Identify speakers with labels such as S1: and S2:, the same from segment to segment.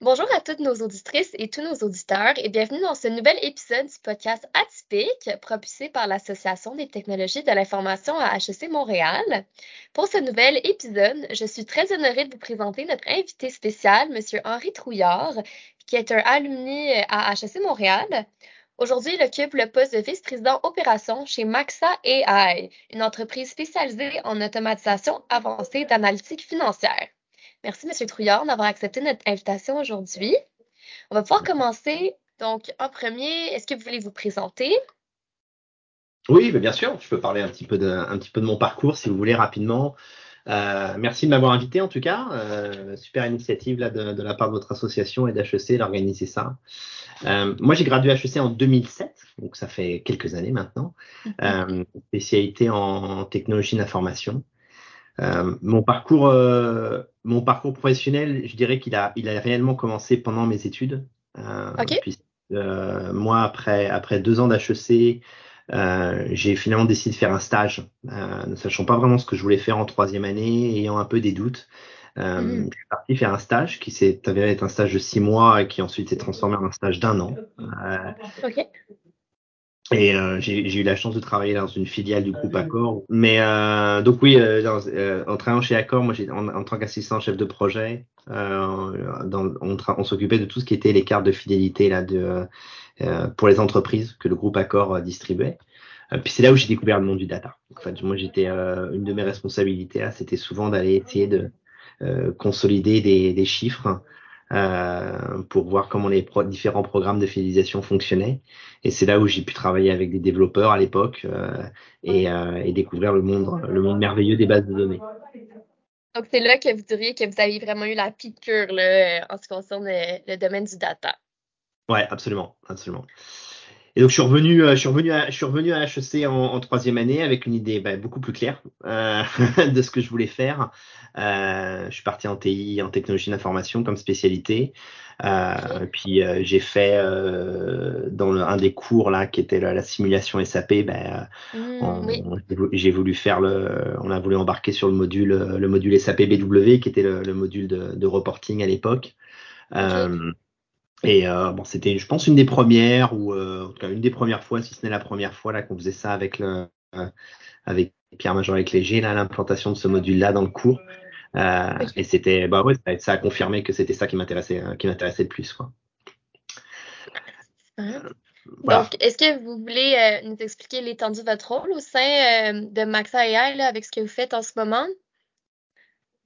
S1: Bonjour à toutes nos auditrices et tous nos auditeurs et bienvenue dans ce nouvel épisode du podcast Atypique propulsé par l'Association des technologies de l'information à HEC Montréal. Pour ce nouvel épisode, je suis très honorée de vous présenter notre invité spécial, Monsieur Henri Trouillard, qui est un alumni à HEC Montréal. Aujourd'hui, il occupe le poste de vice-président opération chez Maxa AI, une entreprise spécialisée en automatisation avancée d'analytique financière. Merci, M. Trouillard, d'avoir accepté notre invitation aujourd'hui. On va pouvoir commencer. Donc, en premier, est-ce que vous voulez vous présenter?
S2: Oui, bien sûr. Je peux parler un petit peu de, un petit peu de mon parcours, si vous voulez, rapidement. Euh, merci de m'avoir invité, en tout cas. Euh, super initiative là, de, la part de votre association et d'HEC d'organiser ça. Euh, moi, j'ai gradué HEC en 2007, donc ça fait quelques années maintenant. Mm-hmm. spécialité en technologie d'information. Euh, mon parcours, euh, mon parcours professionnel, je dirais qu'il a, il a réellement commencé pendant mes études.
S1: Euh,
S2: moi, après, après deux ans d'HEC, j'ai finalement décidé de faire un stage, ne sachant pas vraiment ce que je voulais faire en troisième année, ayant un peu des doutes. Euh, mm. Je suis parti faire un stage qui s'est avéré être un stage de six mois et qui ensuite s'est transformé en un stage d'un an.
S1: Euh, okay.
S2: Et euh, j'ai eu la chance de travailler dans une filiale du groupe Accor. Mais euh, donc oui, euh, euh en travaillant chez Accor, moi j'ai en, en, tant qu'assistant chef de projet, euh, dans, on, on s'occupait de tout ce qui était les cartes de fidélité là de pour les entreprises que le groupe Accor distribuait. puis c'est là où j'ai découvert le monde du data. En fait, moi j'étais une de mes responsabilités, c'était souvent d'aller essayer de consolider des, des chiffres euh, pour voir comment les différents programmes de fidélisation fonctionnaient. Et c'est là où j'ai pu travailler avec des développeurs à l'époque euh, et, euh, et, découvrir le monde, le monde merveilleux des bases de données.
S1: Donc, c'est là que vous diriez que vous avez vraiment eu la piqûre là, en ce qui concerne le, le domaine du data.
S2: Ouais, absolument, absolument. Et donc je suis revenu, euh, je suis revenu, à, je suis revenu à HEC en, en troisième année avec une idée bah, beaucoup plus claire euh, de ce que je voulais faire. Euh, je suis parti en TI, en technologie d'information comme spécialité. Euh, puis euh, j'ai fait dans le, un des cours là qui était la, la simulation SAP. Ben, mmh, j'ai voulu faire le, on a voulu embarquer sur le module, le module SAP BW qui était le, le module de, de, reporting à l'époque. Okay. Et euh, bon, c'était, je pense, une des premières, ou euh, en tout cas une des premières fois, si ce n'est la première fois là qu'on faisait ça avec le, euh, avec Pierre Major avec Léger, là, l'implantation de ce module-là dans le cours. Et c'était, bah ouais, ça a confirmé que c'était ça qui m'intéressait, qui m'intéressait le plus, quoi.
S1: Voilà. Donc, est-ce que vous voulez nous expliquer l'étendue de votre rôle au sein de Maxa AI là, avec ce que vous faites en ce moment?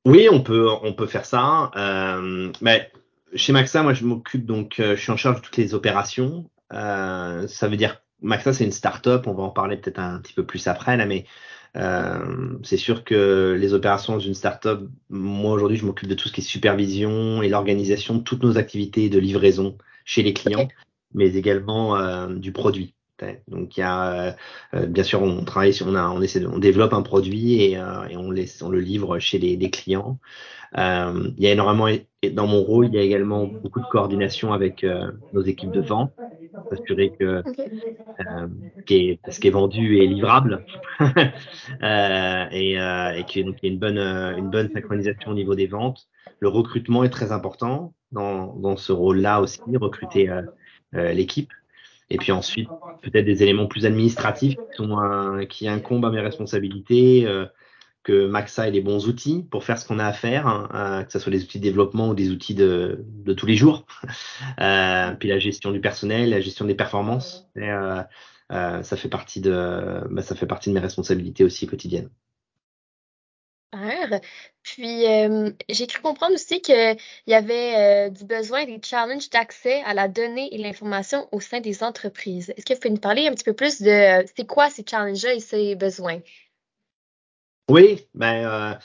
S2: Oui, on peut, on peut faire ça. mais chez Maxa, moi, je m'occupe donc, euh, je suis en charge de toutes les opérations. Euh, ça veut dire, Maxa, c'est une start-up. On va en parler peut-être un, petit peu plus après, là, mais euh, c'est sûr que les opérations d'une start-up, moi, aujourd'hui, je m'occupe de tout ce qui est supervision et l'organisation de toutes nos activités de livraison chez les clients, okay. mais également euh, du produit. Donc il y a euh, bien sûr on travaille on a on essaie de, on développe un produit et, euh, et on laisse on le livre chez les, les clients. Euh, il y a énormément dans mon rôle il y a également beaucoup de coordination avec euh, nos équipes de vente, s'assurer que euh, ce, qui est, ce qui est vendu est livrable et, et qu'il y ait une bonne une bonne synchronisation au niveau des ventes. Le recrutement est très important dans dans ce rôle-là aussi recruter l'équipe et puis ensuite, peut-être des éléments plus administratifs qui, sont qui incombent à mes responsabilités, euh, que Maxa ait les bons outils pour faire ce qu'on a à faire, hein, euh, que ce soit des outils de développement ou des outils de, de tous les jours. Euh, puis la gestion du personnel, la gestion des performances, euh, euh, ça fait partie de, bah, ça fait partie de mes responsabilités aussi quotidiennes.
S1: Puis, euh, j'ai cru comprendre aussi qu'il y avait euh, du besoin des challenges d'accès à la donnée et l'information au sein des entreprises. Est-ce que vous pouvez nous parler un petit peu plus de euh, c'est quoi ces challenges-là et ces besoins?
S2: Oui, ben,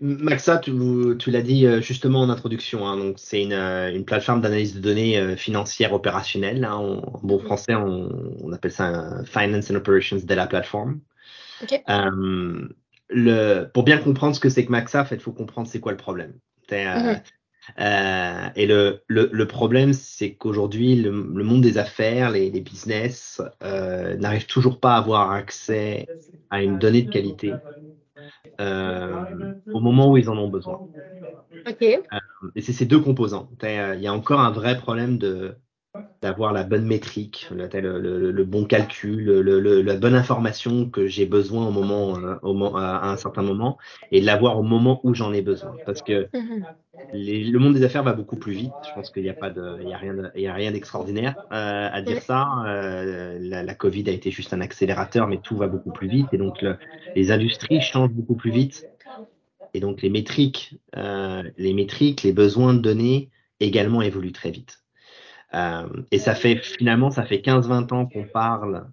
S2: Maxa, tu, tu l'as dit justement en introduction. Hein, donc, c'est une, une, plateforme d'analyse de données financières opérationnelles. Hein, en, en, bon mm-hmm. français, on, on, appelle ça un Finance and Operations Data Platform.
S1: Okay
S2: le, pour bien comprendre ce que c'est que Maxa, en fait, il faut comprendre c'est quoi le problème. Euh, mmh. euh, et le, le, le problème, c'est qu'aujourd'hui, le, le, monde des affaires, les, les business, euh, n'arrivent toujours pas à avoir accès à une donnée de qualité au moment où ils en ont besoin. Et c'est ces deux composants. Il y a encore un vrai problème de d'avoir la bonne métrique, le, le, bon calcul, le, la bonne information que j'ai besoin au moment, euh, au, à un certain moment, et de l'avoir au moment où j'en ai besoin. Parce que mm-hmm. les, le monde des affaires va beaucoup plus vite. Je pense qu'il n'y a pas de, il y a rien, il y a rien d'extraordinaire euh, à dire ça. Euh, la, la, Covid a été juste un accélérateur, mais tout va beaucoup plus vite, et donc les industries changent beaucoup plus vite. Et donc les métriques, euh, les métriques, les besoins de données également évoluent très vite. Euh, et ça fait finalement, ça fait 15-20 ans qu'on parle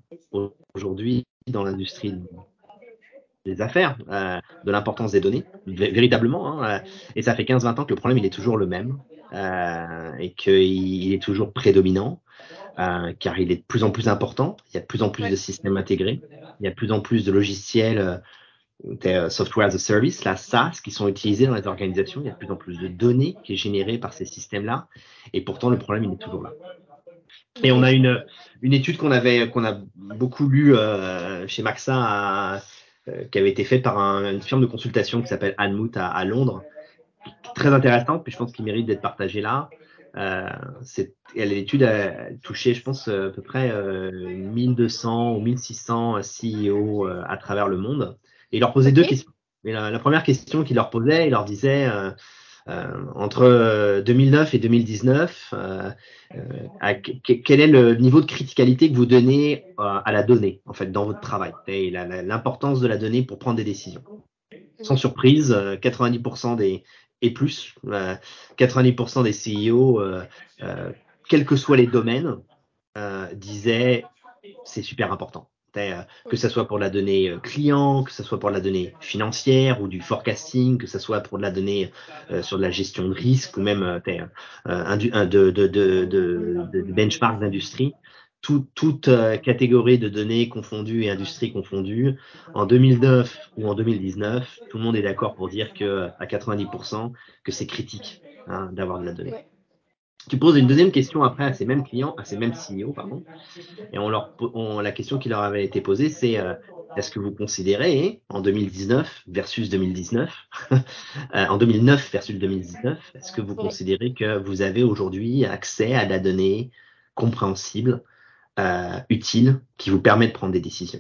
S2: aujourd'hui dans l'industrie des affaires euh, de l'importance des données, véritablement. Hein, euh, et ça fait 15-20 ans que le problème il est toujours le même euh, et qu'il est toujours prédominant. Euh, car il est de plus en plus important, il y a de plus en plus de systèmes intégrés, il y a de plus en plus de logiciels euh, software as a service, la SaaS, qui sont utilisés dans les organisations. Il y a de plus en plus de données qui est générées par ces systèmes-là. Et pourtant, le problème, il est toujours là. Et on a une, une étude qu'on avait, qu'on a beaucoup lue euh, chez Maxa, euh, qui avait été faite par une firme de consultation qui s'appelle Anmut à, à, Londres, très intéressante, puis je pense qu'il mérite d'être partagée là. Euh, l'étude a touché, je pense, à peu près 1200 ou 1600 CEO à travers le monde. Et il leur posait deux questions. Et la, première question qu'il leur posait, il leur disait euh, euh, entre 2009 et 2019, euh, quel est le niveau de criticalité que vous donnez à la donnée, en fait, dans votre travail, et l'importance de la donnée pour prendre des décisions. Sans surprise, 90% des et plus, 90% des CEO, quels que soient les domaines, disaient c'est super important. Euh, que ce soit pour la donnée euh, client, que ce soit pour la donnée financière ou du forecasting, que ce soit pour de la donnée euh, sur de la gestion de risque ou même de, de, de, de, benchmark d'industrie. toute catégorie de données confondues et industries confondues, en 2009 ou en 2019, tout le monde est d'accord pour dire que à 90% que c'est critique hein, d'avoir de la donnée. Tu poses une deuxième question après à ces mêmes clients, à ces mêmes CEO, pardon, et on leur, on, la question qui leur avait été posée, c'est euh, est-ce que vous considérez en 2019 versus 2019, euh, en 2009 versus 2019, est-ce que vous considérez que vous avez aujourd'hui accès à la donnée compréhensible, euh, utile, qui vous permet de prendre des décisions?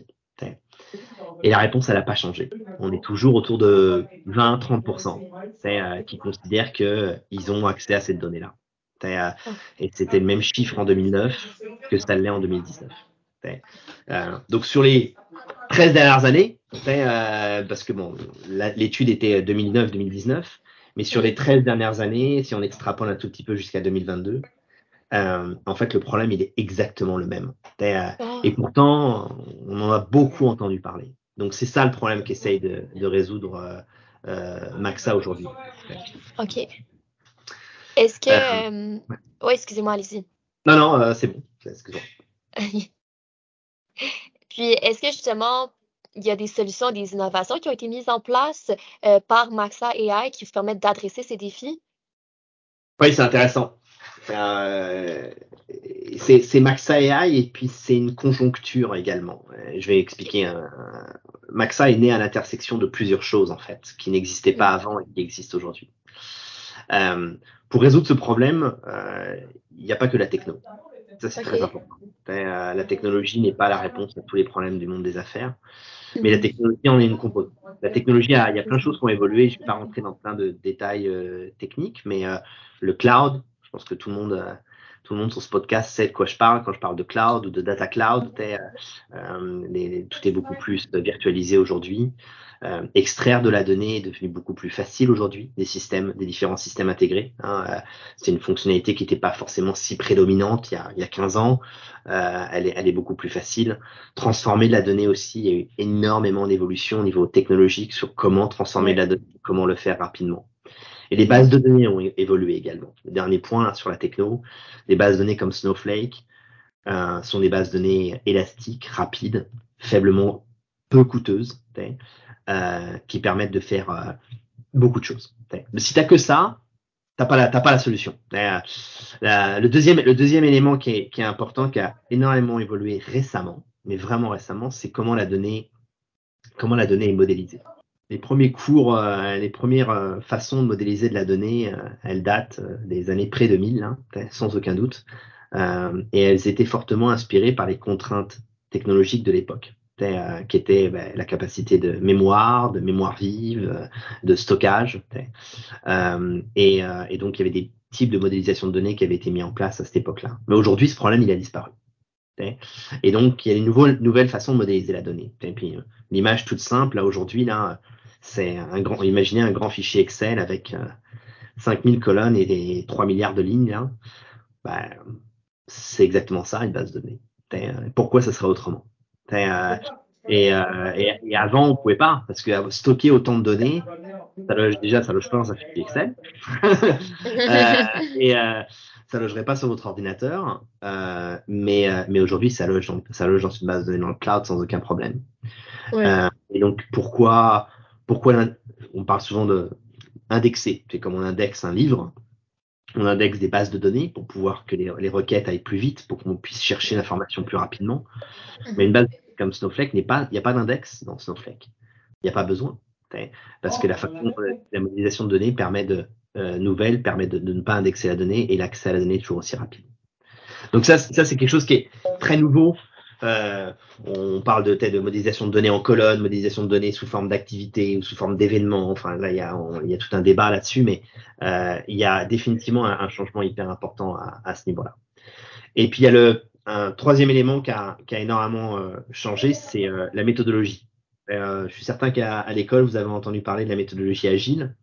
S2: Et la réponse, elle n'a pas changé. On est toujours autour de 20-30% euh, qui considèrent qu'ils ont accès à cette donnée-là. Euh, et c'était le même chiffre en 2009 que ça l'est en 2019. Euh, donc sur les 13 dernières années, euh, parce que bon, l'étude était 2009-2019, mais sur les 13 dernières années, si on extrapole un tout petit peu jusqu'à 2022, en fait, le problème, il est exactement le même. Oh. Et pourtant, on en a beaucoup entendu parler. Donc, c'est ça le problème qu'essaye de, de, résoudre Maxa aujourd'hui.
S1: OK. Est-ce que. Euh, euh, oui, excusez-moi, allez-y.
S2: Non, non, euh, c'est bon. Excusez-moi.
S1: Puis, est-ce que justement, il y a des solutions, des innovations qui ont été mises en place par Maxa AI qui vous permettent d'adresser ces défis?
S2: Oui, c'est intéressant. c'est Maxa AI et puis c'est une conjoncture également. Je vais expliquer. Maxa est né à l'intersection de plusieurs choses en fait, qui n'existaient pas avant et qui existent aujourd'hui. Euh, pour résoudre ce problème, euh, il n'y a pas que la techno. Ça, c'est très important. Euh, la technologie n'est pas la réponse à tous les problèmes du monde des affaires, mais la mhm. technologie en est une composante. La technologie, il y a plein de choses qui ont évolué. Je ne vais pas rentrer dans plein de détails euh, techniques, mais euh, le cloud, je pense que tout le monde, tout le monde sur ce podcast sait de quoi je parle quand je parle de cloud ou de data cloud. Les, tout est beaucoup plus virtualisé aujourd'hui. Euh, extraire de la donnée est devenu beaucoup plus facile aujourd'hui des systèmes, des différents systèmes intégrés. Hein. Euh, c'est une fonctionnalité qui n'était pas forcément si prédominante il y a, il y a 15 ans. Euh, elle, est, elle est beaucoup plus facile. Transformer de la donnée aussi, il y a eu énormément d'évolution au niveau technologique sur comment transformer de la donnée, comment le faire rapidement. Et les bases de données ont évolué également. Le dernier point sur la techno, les bases de données comme Snowflake euh, sont des bases de données élastiques, rapides, faiblement peu coûteuses, euh, qui permettent de faire euh, beaucoup de choses. Mais si tu n'as que ça, tu n'as pas, la, pas la solution. Le, deuxième, le deuxième élément qui est, qui est important, qui a énormément évolué récemment, mais vraiment récemment, c'est comment la donnée, comment la donnée est modélisée. Les premiers cours, euh, les premières euh, façons de modéliser de la donnée, euh, elles datent des années pré-2000, hein, sans aucun doute. et elles étaient fortement inspirées par les contraintes technologiques de l'époque, qui étaient ben, la capacité de mémoire, de mémoire vive, de stockage. Et, et, donc, il y avait des types de modélisation de données qui avaient été mis en place à cette époque-là. Mais aujourd'hui, ce problème, il a disparu. Et donc, il y a une nouvelle façon de modéliser la donnée. Et puis, l'image toute simple, là, aujourd'hui, là, c'est un grand, imaginez un grand fichier Excel avec 5000 euh, colonnes et 3 milliards de lignes. Ben, c'est exactement ça, une base de données. Euh, pourquoi ça serait autrement? Euh, et, et, avant, on pouvait pas, parce que stocker autant de données, ça loge, déjà, ça loge pas dans un fichier Excel. et ça logerait pas sur votre ordinateur. mais mais aujourd'hui, ça loge, ça loge dans une base de données dans le cloud sans aucun problème. et donc, pourquoi pourquoi on parle souvent de indexer C'est comme on indexe un livre, on indexe des bases de données pour pouvoir que les, requêtes aillent plus vite, pour qu'on puisse chercher l'information plus rapidement. Mais une base comme Snowflake n'est pas, il n'y a pas d'index dans Snowflake. Il n'y a pas besoin. Parce que la, façon, la modélisation de données permet de, euh, nouvelle permet de, ne pas indexer la donnée et l'accès à la donnée est toujours aussi rapide. Donc ça, ça c'est quelque chose qui est très nouveau euh, on parle de, de modélisation de données en colonne, modélisation de données sous forme d'activité ou sous forme d'événements. Enfin, là, il y a, il y a tout un débat là-dessus, mais euh, il y a définitivement un, changement hyper important à, à ce niveau-là. Et puis, il y a le un troisième élément qui a, qui a énormément euh, changé, c'est la méthodologie. Je suis certain qu'à l'école, vous avez entendu parler de la méthodologie agile.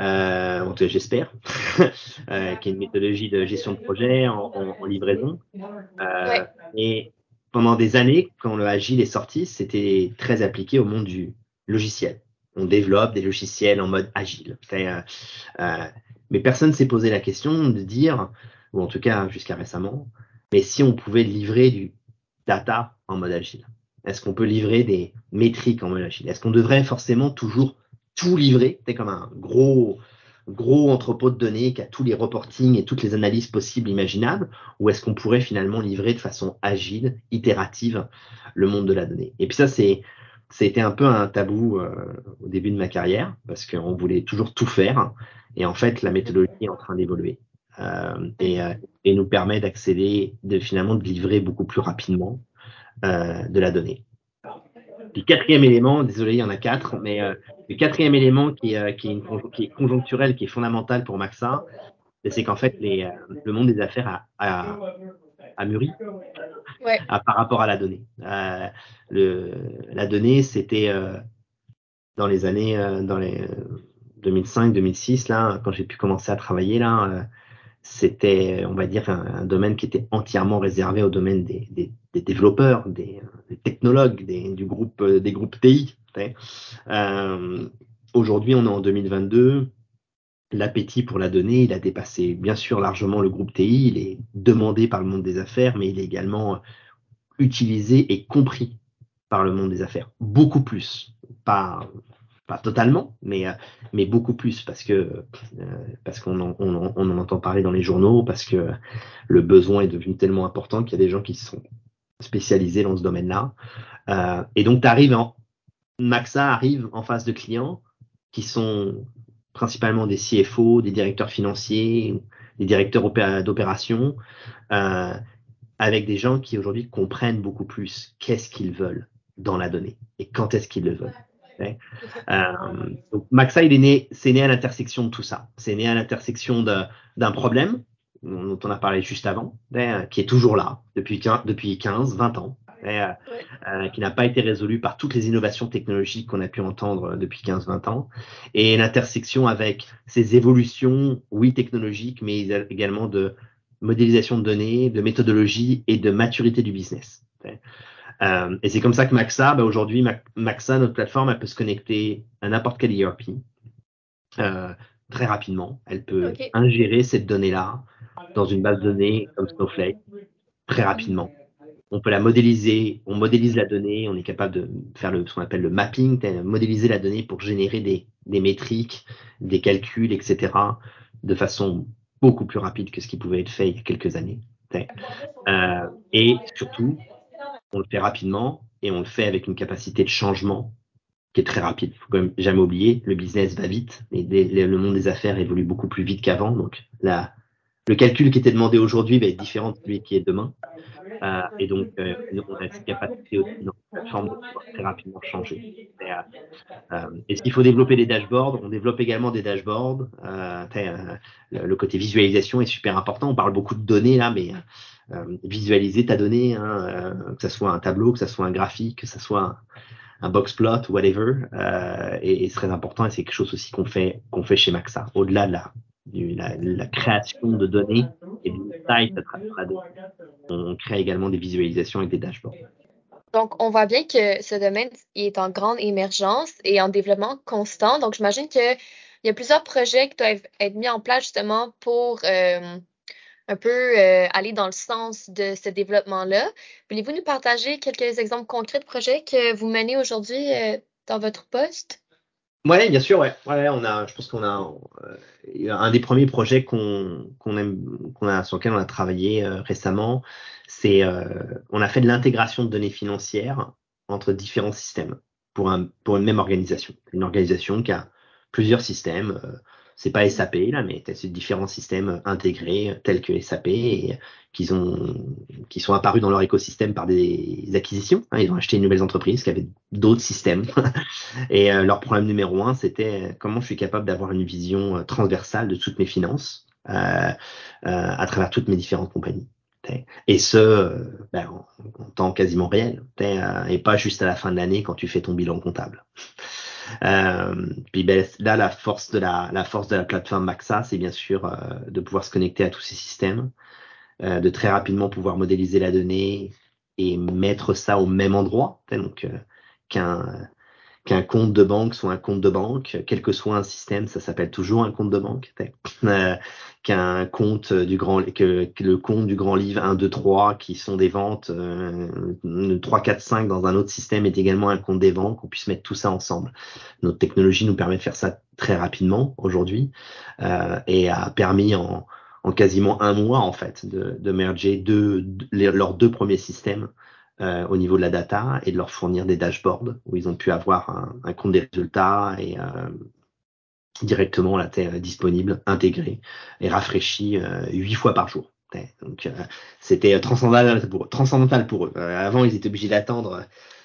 S2: Euh, j'espère, euh, qui est une méthodologie de gestion de projet en, en, en livraison. Euh, Et pendant des années, quand le Agile est sorti, c'était très appliqué au monde du logiciel. On développe des logiciels en mode Agile. Euh, euh, mais personne s'est posé la question de dire, ou en tout cas jusqu'à récemment, mais si on pouvait livrer du data en mode Agile Est-ce qu'on peut livrer des métriques en mode Agile? Est-ce qu'on devrait forcément toujours tout livrer? C'est comme un gros gros entrepôt de données qui a tous les reportings et toutes les analyses possibles, imaginables, ou est-ce qu'on pourrait finalement livrer de façon agile, itérative, le monde de la donnée? Et puis ça, c'est c'était un peu un tabou euh, au début de ma carrière parce qu'on voulait toujours tout faire et en fait la méthodologie est en train d'évoluer euh, et, euh, et, nous permet d'accéder, de finalement de livrer beaucoup plus rapidement de la donnée. Le quatrième élément, désolé, il y en a quatre, mais euh, le quatrième élément qui, euh, qui, est une, qui, est conjoncturel, qui est fondamental pour Maxa, c'est qu'en fait, les, euh, le monde des affaires a, a, a mûri
S1: ouais.
S2: par rapport à la donnée. Le, la donnée, c'était dans les années, dans les 2005-2006, là, quand j'ai pu commencer à travailler là c'était, on va dire, un, domaine qui était entièrement réservé au domaine des, développeurs, des, des technologues, des, du groupe, euh, des groupes TI. Euh, Aujourd'hui, on est en 2022. L'appétit pour la donnée, il a dépassé bien sûr largement le groupe TI. Il est demandé par le monde des affaires, mais il est également utilisé et compris par le monde des affaires. Beaucoup plus. Pas, pas totalement, mais, euh, mais beaucoup plus parce que euh, parce qu'on en, on, en, on en entend parler dans les journaux, parce que le besoin est devenu tellement important qu'il y a des gens qui sont spécialisés dans ce domaine-là. Euh, et donc, tu arrives en Maxa arrive en face de clients qui sont principalement des CFO, des directeurs financiers, des directeurs d'opération, euh, avec des gens qui aujourd'hui comprennent beaucoup plus qu'est-ce qu'ils veulent dans la donnée et quand est-ce qu'ils le veulent. Euh, donc Maxa, il est né, c'est né à l'intersection de tout ça. C'est né à l'intersection d'un problème dont on a parlé juste avant, qui est toujours là depuis 15, depuis 15 20 ans, euh, euh, qui n'a pas été résolu par toutes les innovations technologiques qu'on a pu entendre depuis 15-20 ans, et l'intersection avec ces évolutions, oui, technologiques, mais également de modélisation de données, de méthodologie et de maturité du business. Euh, et c'est comme ça que Maxa, bah aujourd'hui, Maxa, notre plateforme, elle peut se connecter à n'importe quel ERP euh, très rapidement. Elle peut ingérer cette donnée-là dans une base de données comme Snowflake très rapidement. On peut la modéliser, on modélise la donnée, on est capable de faire le, ce qu'on appelle le mapping, modéliser la donnée pour générer des, des métriques, des calculs, etc. de façon beaucoup plus rapide que ce qui pouvait être fait il y a quelques années. Euh, et surtout, on le fait rapidement et on le fait avec une capacité de changement qui est très rapide. Faut quand même jamais oublier, le business va vite et le monde des affaires évolue beaucoup plus vite qu'avant. Donc la, le calcul qui était demandé aujourd'hui va être différent de celui qui est demain. Euh, et donc, euh, on a cette capacité aussi dans la de pouvoir très rapidement changer. Et, euh, Est-ce qu'il faut développer des dashboards On développe également des dashboards. Le, côté visualisation est super important. On parle beaucoup de données là, mais visualiser ta donnée, hein, que ce soit un tableau, que ce soit un graphique, que ce soit un, box plot whatever, euh, et, et c'est très important et c'est quelque chose aussi qu'on fait fait chez Maxa. Au-delà de la, du, création de données et des sites à on crée également des visualisations avec des dashboards.
S1: Donc, on voit bien que ce domaine est en grande émergence et en développement constant. Donc, j'imagine qu'il y a plusieurs projets qui doivent être mis en place justement pour euh, un peu euh, aller dans le sens de ce développement-là. Voulez-vous nous partager quelques exemples concrets de projets que vous menez aujourd'hui euh, dans votre poste?
S2: Oui, bien sûr, ouais. on a, je pense qu'on a euh, un des premiers projets qu'on qu'on aime, qu'on a sur lequel on a travaillé récemment, c'est on a fait de l'intégration de données financières entre différents systèmes pour un pour une même organisation, une organisation qui a plusieurs systèmes. Euh, c'est pas SAP là, mais c'est différents systèmes intégrés tels que SAP et qui ont qui sont apparus dans leur écosystème par des acquisitions. Hein, ils ont acheté une nouvelle entreprise qui avait d'autres systèmes. et euh, leur problème numéro un, c'était comment je suis capable d'avoir une vision euh, transversale de toutes mes finances euh, à travers toutes mes différentes compagnies. Et ce, ben, en, en, temps quasiment réel, et pas juste à la fin de l'année quand tu fais ton bilan comptable. Euh, puis ben, là, la force de la, la force de la plateforme Maxa, c'est bien sûr euh, de pouvoir se connecter à tous ces systèmes, euh, de très rapidement pouvoir modéliser la donnée et mettre ça au même endroit, donc qu'un qu'un compte de banque soit un compte de banque, quel que soit un système, ça s'appelle toujours un compte de banque. Euh, qu'un compte du grand, que, le compte du grand livre 1, 2, 3, qui sont des ventes, euh, 3, 4, 5 dans un autre système est également un compte des ventes, qu'on puisse mettre tout ça ensemble. Notre technologie nous permet de faire ça très rapidement aujourd'hui euh, et a permis en, en quasiment un mois en fait de, de merger deux, de, leurs deux premiers systèmes euh, au niveau de la data et de leur fournir des dashboards où ils ont pu avoir un, compte des résultats et euh, directement la terre disponible, intégrée et rafraîchie euh, huit fois par jour. Donc euh, c'était transcendantal pour, transcendantal pour eux. Euh, avant, ils étaient obligés d'attendre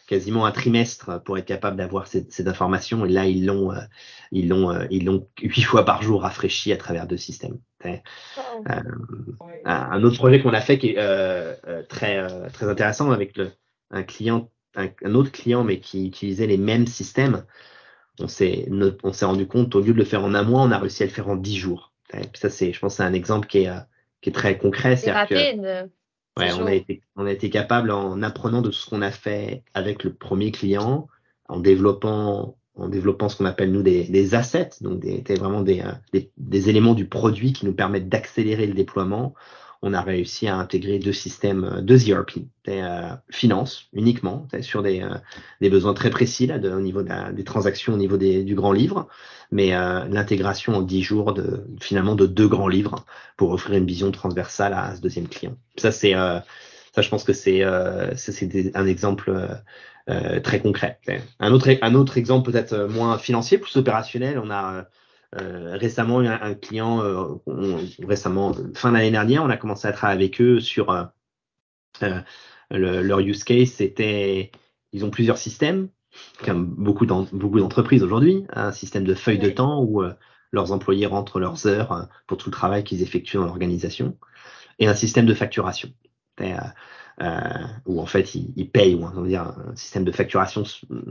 S2: quasiment un trimestre pour être capable d'avoir cette, cette, information et là ils l'ont ils l'ont ils l'ont huit fois par jour rafraîchi à travers deux systèmes. Oh. un autre projet qu'on a fait qui est très très intéressant avec le, un client un, un, autre client mais qui utilisait les mêmes systèmes on s'est on s'est rendu compte au lieu de le faire en un mois, on a réussi à le faire en dix jours. Ça c'est, je pense, c'est un exemple qui est qui est très concret.
S1: C'est rapide.
S2: Que, ouais, on a été on a été capable en apprenant de ce qu'on a fait avec le premier client, en développant en développant ce qu'on appelle nous des, des assets, donc des, vraiment des, des, des éléments du produit qui nous permettent d'accélérer le déploiement on a réussi à intégrer deux systèmes, deux ERP, des, euh, finances uniquement, sur des, euh, des, besoins très précis là, de, au niveau de la, des transactions, au niveau des, du grand livre, mais euh, l'intégration en dix jours de finalement de deux grands livres pour offrir une vision transversale à ce deuxième client. Ça c'est euh, ça je pense que c'est euh, un exemple euh, très concret. Un autre un autre exemple peut-être moins financier, plus opérationnel, on a euh, récemment, un, un client, euh, on, récemment, fin d'année dernière, on a commencé à travailler avec eux sur euh, euh le, leur use case. C'était, ils ont plusieurs systèmes, comme beaucoup d'entreprises aujourd'hui, un système de feuille de temps où euh, leurs employés rentrent leurs heures pour tout le travail qu'ils effectuent dans l'organisation, et un système de facturation euh, où en fait ils, ils payent, on va dire un système de facturation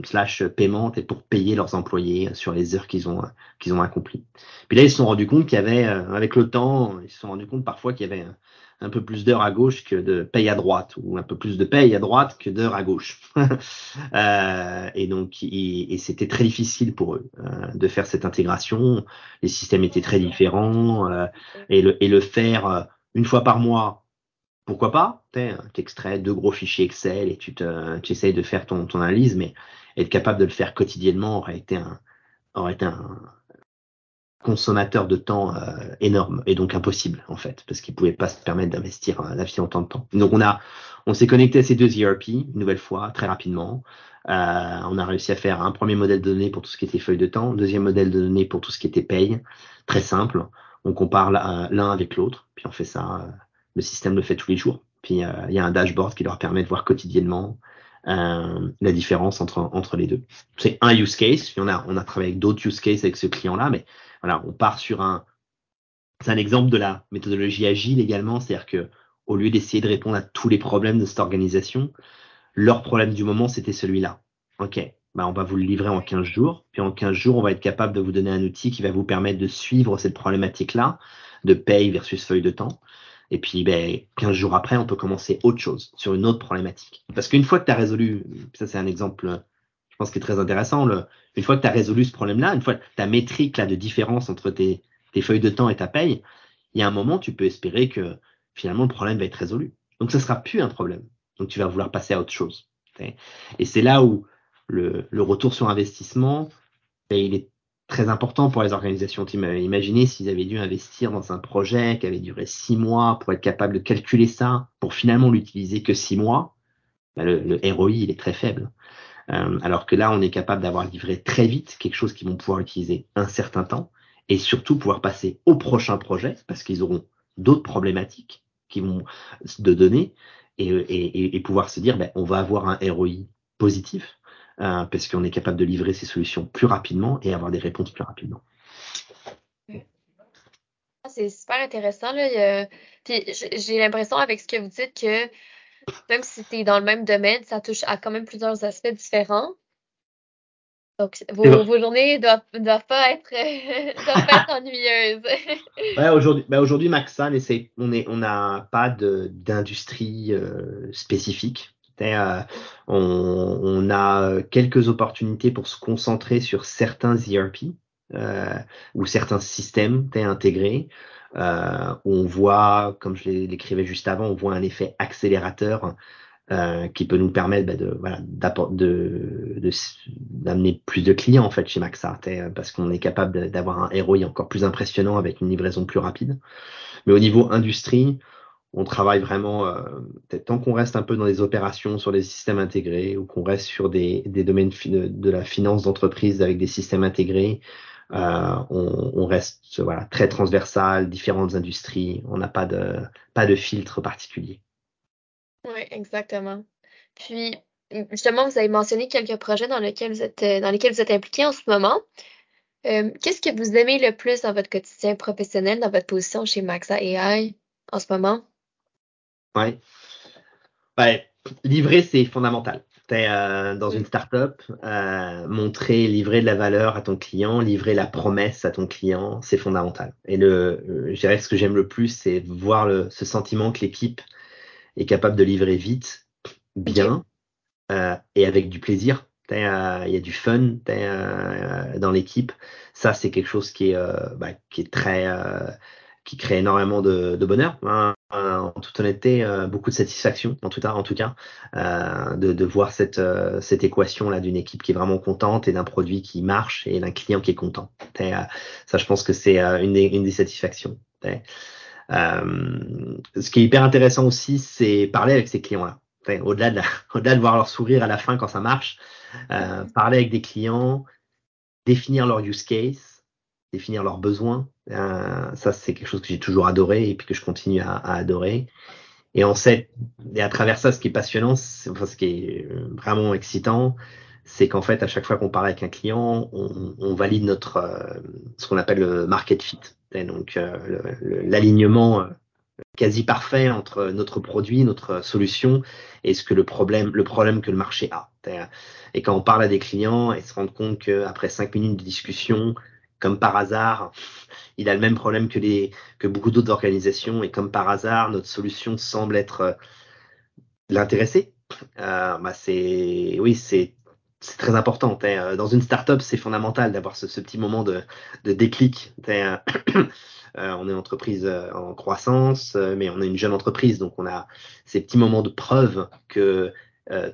S2: slash paiement et pour payer leurs employés sur les heures qu'ils ont qu'ils ont accomplies. Puis là ils se sont rendus compte qu'il y avait, euh, avec le temps, ils se sont rendus compte parfois qu'il y avait un, un peu plus d'heures à gauche que de paye à droite, ou un peu plus de paye à droite que d'heures à gauche. euh, et donc, et, et c'était très difficile pour eux euh, de faire cette intégration. Les systèmes étaient très différents, euh, et, le, et le faire euh, une fois par mois pourquoi pas Tu extrais deux gros fichiers Excel et tu, te, essayes de faire ton, analyse, mais être capable de le faire quotidiennement aurait été un, aurait été un consommateur de temps euh, énorme et donc impossible en fait, parce qu'il pouvait pas se permettre d'investir euh, autant de temps. Donc on a On s'est connecté à ces deux ERP une nouvelle fois, très rapidement. Euh, on a réussi à faire un premier modèle de données pour tout ce qui était feuille de temps, deuxième modèle de données pour tout ce qui était paye. Très simple. On compare l'un avec l'autre, puis on fait ça. Le système le fait tous les jours. Puis euh, il y a un dashboard qui leur permet de voir quotidiennement euh, la différence entre, entre les deux. C'est un use case. on a, on a travaillé avec d'autres use cases avec ce client-là, mais voilà, on part sur un. C'est un exemple de la méthodologie agile également, c'est-à-dire que au lieu d'essayer de répondre à tous les problèmes de cette organisation, leur problème du moment, c'était celui-là. OK, bah on va vous le livrer en 15 jours. Puis en 15 jours, on va être capable de vous donner un outil qui va vous permettre de suivre cette problématique-là, de paye versus feuille de temps. Et puis, ben, 15 jours après, on peut commencer autre chose, sur une autre problématique. Parce qu'une fois que tu as résolu, ça c'est un exemple, je pense, qui est très intéressant, une fois que tu as résolu ce problème-là, une fois que ta métrique là, de différence entre tes, tes feuilles de temps et ta paye, il y a un moment, tu peux espérer que finalement le problème va être résolu. Donc, ça sera plus un problème. Donc, tu vas vouloir passer à autre chose. Et c'est là où le, le, retour sur investissement, ben, il est très important pour les organisations. Imaginez s'ils avaient dû investir dans un projet qui avait duré six mois pour être capable de calculer ça, pour finalement l'utiliser que six mois. Ben le, le, ROI, il est très faible. Euh, alors que là, on est capable d'avoir livré très vite quelque chose qu'ils vont pouvoir utiliser un certain temps et surtout pouvoir passer au prochain projet parce qu'ils auront d'autres problématiques qui vont de données et, et, et pouvoir se dire, ben, on va avoir un ROI positif euh, parce qu'on est capable de livrer ces solutions plus rapidement et avoir des réponses plus rapidement.
S1: Ah, c'est super intéressant. Là. Puis j'ai l'impression avec ce que vous dites que même si tu es dans le même domaine, ça touche à quand même plusieurs aspects différents. Donc, vos, vos journées doivent, doivent pas être, doivent pas être ennuyeuses.
S2: ouais, aujourd'hui, bah aujourd'hui, Maxan, on n'a pas d'industrie euh, spécifique. Euh, on, a quelques opportunités pour se concentrer sur certains ERP euh, ou certains systèmes intégrés. Euh, on voit, comme je l'écrivais juste avant, on voit un effet accélérateur euh, qui peut nous permettre bah, de d'amener plus de clients en fait chez Maxart parce qu'on est capable d'avoir un ROI encore plus impressionnant avec une livraison plus rapide. Mais au niveau industrie, on travaille vraiment, euh, tant qu'on reste un peu dans les opérations sur les systèmes intégrés ou qu'on reste sur des, domaines de, la finance d'entreprise avec des systèmes intégrés, euh, on, reste voilà, très transversal, différentes industries, on n'a pas de, pas de filtre particulier.
S1: Oui, exactement. Puis, justement, vous avez mentionné quelques projets dans lesquels vous êtes, dans lesquels vous êtes impliqué en ce moment. Euh, Qu'est-ce que vous aimez le plus dans votre quotidien professionnel, dans votre position chez Maxa AI en ce moment?
S2: Ouais. ouais. Livrer, c'est fondamental. Es, euh, dans une startup, euh, montrer, livrer de la valeur à ton client, livrer la promesse à ton client, c'est fondamental. Et le, euh, je dirais ce que j'aime le plus, c'est voir le, ce sentiment que l'équipe est capable de livrer vite, bien euh, et avec du plaisir. Il y a du fun dans l'équipe. Ça, c'est quelque chose qui est, bah, qui est très qui crée énormément de, bonheur, hein, en toute honnêteté, euh, beaucoup de satisfaction, en tout cas, en tout cas, euh, de, voir cette, euh, cette équation là d'une équipe qui est vraiment contente et d'un produit qui marche et d'un client qui est content. ça, je pense que c'est une, des, satisfactions. ce qui est hyper intéressant aussi, c'est parler avec ces clients-là. Au-delà de, la, au-delà de voir leur sourire à la fin quand ça marche, parler avec des clients, définir leur use case, définir leurs besoins. Euh, ça, c'est quelque chose que j'ai toujours adoré et puis que je continue à, à adorer. Et en fait, et à travers ça, ce qui est passionnant, enfin, ce qui est vraiment excitant, c'est qu'en fait, à chaque fois qu'on parle avec un client, on, on valide notre euh, ce qu'on appelle le market fit, et donc euh, l'alignement euh, quasi parfait entre notre produit, notre solution et ce que le problème, le problème que le marché a. Et quand on parle à des clients, ils se rendent compte qu'après cinq minutes de discussion, comme par hasard, il a le même problème que, beaucoup d'autres organisations et comme par hasard, notre solution semble être euh, l'intéresser. Euh, bah c'est, oui, c'est, très important. Euh, dans une startup, c'est fondamental d'avoir ce, petit moment de, déclic. On est une entreprise en croissance, mais on est une jeune entreprise, donc on a ces petits moments de preuve que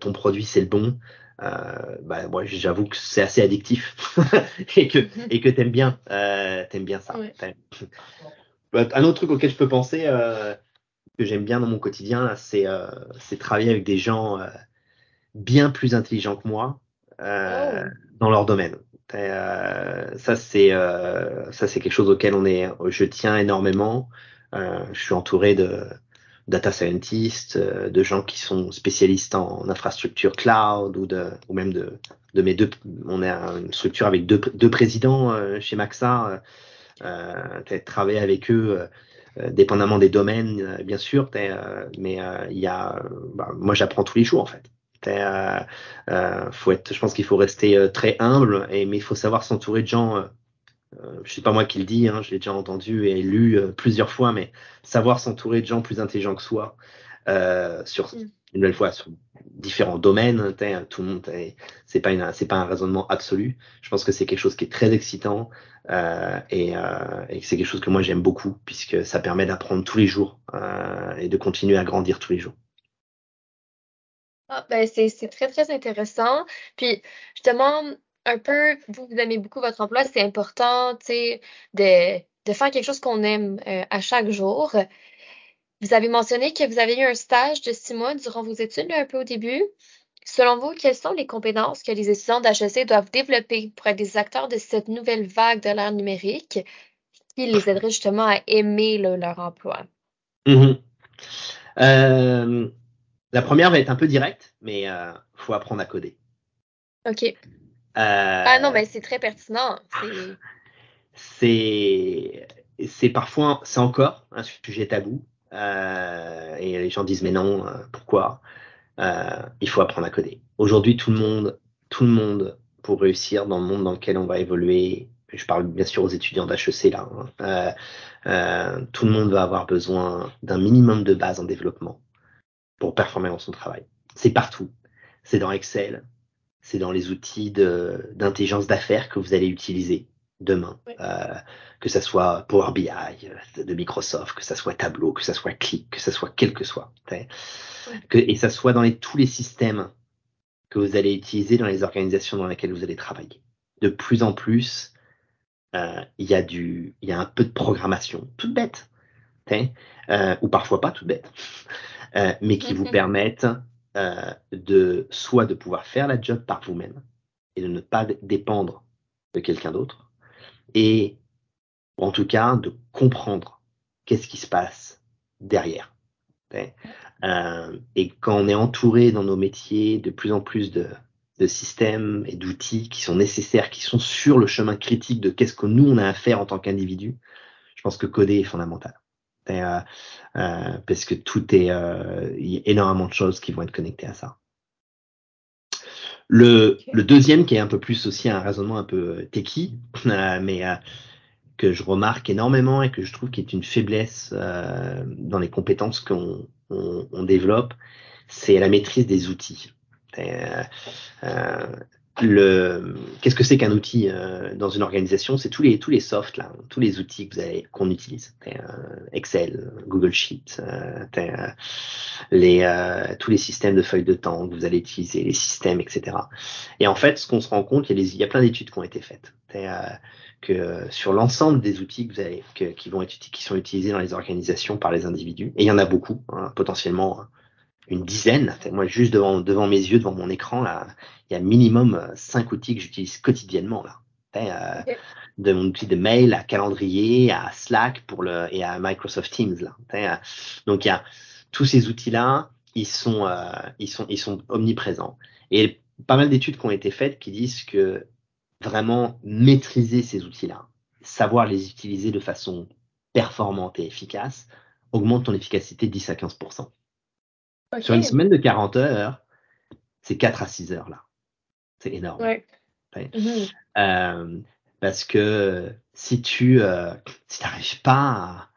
S2: ton produit c'est le bon, euh, bah, moi j'avoue que c'est assez addictif et que mhm. et que t'aimes bien euh, t'aimes bien ça. Ouais. Un autre truc auquel je peux penser, euh, que j'aime bien dans mon quotidien, c'est travailler avec des gens bien plus intelligents que moi oh. dans leur domaine. ça, c'est ça, c'est quelque chose auquel on est, je tiens énormément. je suis entouré de data scientists, de gens qui sont spécialistes en infrastructure cloud ou, de, ou même de, de mes deux. On est une structure avec deux, deux présidents chez Maxa. Euh, travailler avec eux euh, dépendamment des domaines, euh, bien sûr, mais il y a, bah, moi j'apprends tous les jours en fait. faut être, je pense qu'il faut rester très humble, et, mais il faut savoir s'entourer de gens. Euh, je sais pas moi qui le dis, hein, je l'ai déjà entendu et lu plusieurs fois, mais savoir s'entourer de gens plus intelligents que soi sur mm. une nouvelle fois sur différents domaines. Tout le monde, c'est pas une, c'est pas un raisonnement absolu. Je pense que c'est quelque chose qui est très excitant euh, et, euh, et c'est quelque chose que moi j'aime beaucoup puisque ça permet d'apprendre tous les jours euh, et de continuer à grandir tous les jours.
S1: Ah, ben c'est, c'est très très intéressant. Puis justement, un peu, vous, vous aimez beaucoup votre emploi, c'est important, tu sais, de, de faire quelque chose qu'on aime euh, à chaque jour. Vous avez mentionné que vous avez eu un stage de six mois durant vos études, un peu au début. Selon vous, quelles sont les compétences que les étudiants d'HEC doivent développer pour être des acteurs de cette nouvelle vague de l'ère numérique qui les aiderait justement à aimer leur emploi?
S2: Mm-hmm. Euh, la première va être un peu directe, mais il euh, faut apprendre à coder.
S1: OK. Euh, ah non, mais c'est très pertinent.
S2: C'est c'est parfois, c'est encore un sujet tabou. Euh, et les gens disent mais non, euh, pourquoi? Euh, Il faut apprendre à coder. Aujourd'hui, tout le monde, tout le monde, pour réussir dans le monde dans lequel on va évoluer, je parle bien sûr aux étudiants d'HEC là, hein, tout le monde va avoir besoin d'un minimum de base en développement pour performer dans son travail. C'est partout. C'est dans Excel, c'est dans les outils d'intelligence d'affaires que vous allez utiliser demain, euh, que ça soit Power BI euh, de Microsoft, que ça soit Tableau, que ça soit Click, que ça soit quel que soit, que, et ça soit dans les, tous les systèmes que vous allez utiliser dans les organisations dans lesquelles vous allez travailler. De plus en plus, euh, il y a du, il y a un peu de programmation, toute bête, euh, ou parfois pas toute bête, euh, mais qui vous permettent euh, de soit de pouvoir faire la job par vous-même et de ne pas dépendre de quelqu'un d'autre, et en tout cas de comprendre qu'est-ce qui se passe derrière. Euh, et quand on est entouré dans nos métiers de plus en plus de, de systèmes et d'outils qui sont nécessaires, qui sont sur le chemin critique de qu'est-ce que nous on a à faire en tant qu'individu, je pense que coder est fondamental. Euh, euh, parce que tout est, euh, il y a énormément de choses qui vont être connectées à ça. Le, le, deuxième, qui est un peu plus aussi un raisonnement un peu euh, techie, euh, mais euh, que je remarque énormément et que je trouve qui est une faiblesse euh, dans les compétences qu'on on, on développe, c'est la maîtrise des outils. Euh, qu'est-ce que c'est qu'un outil euh, dans une organisation? C'est tous les tous les softs là, tous les outils que vous avez qu'on utilise. Euh, Excel, Google Sheet, euh, euh les euh, tous les systèmes de feuilles de temps que vous allez utiliser, les systèmes, etc. Et en fait, ce qu'on se rend compte, il y a, y a plein d'études qui ont été faites. que sur l'ensemble des outils que vous avez, que, qui vont être qui sont utilisés dans les organisations par les individus, et il y en a beaucoup, hein, potentiellement une dizaine. Moi, juste devant, devant mes yeux, devant mon écran, là, il y a minimum euh, cinq outils que j'utilise quotidiennement. Là. Euh, de mon outil de mail à calendrier, à Slack pour le, et à Microsoft Teams. Là. Euh, donc, il y a tous ces outils-là, ils sont, euh, ils, sont, ils sont omniprésents. Et pas mal d'études qui ont été faites qui disent que vraiment maîtriser ces outils-là, savoir les utiliser de façon performante et efficace, augmente ton efficacité de 10 à 15 sur une semaine de 40 heures, c'est 4 à 6 heures là. C'est énorme.
S1: Mhm.
S2: Euh, parce que si tu euh, si n'arrives pas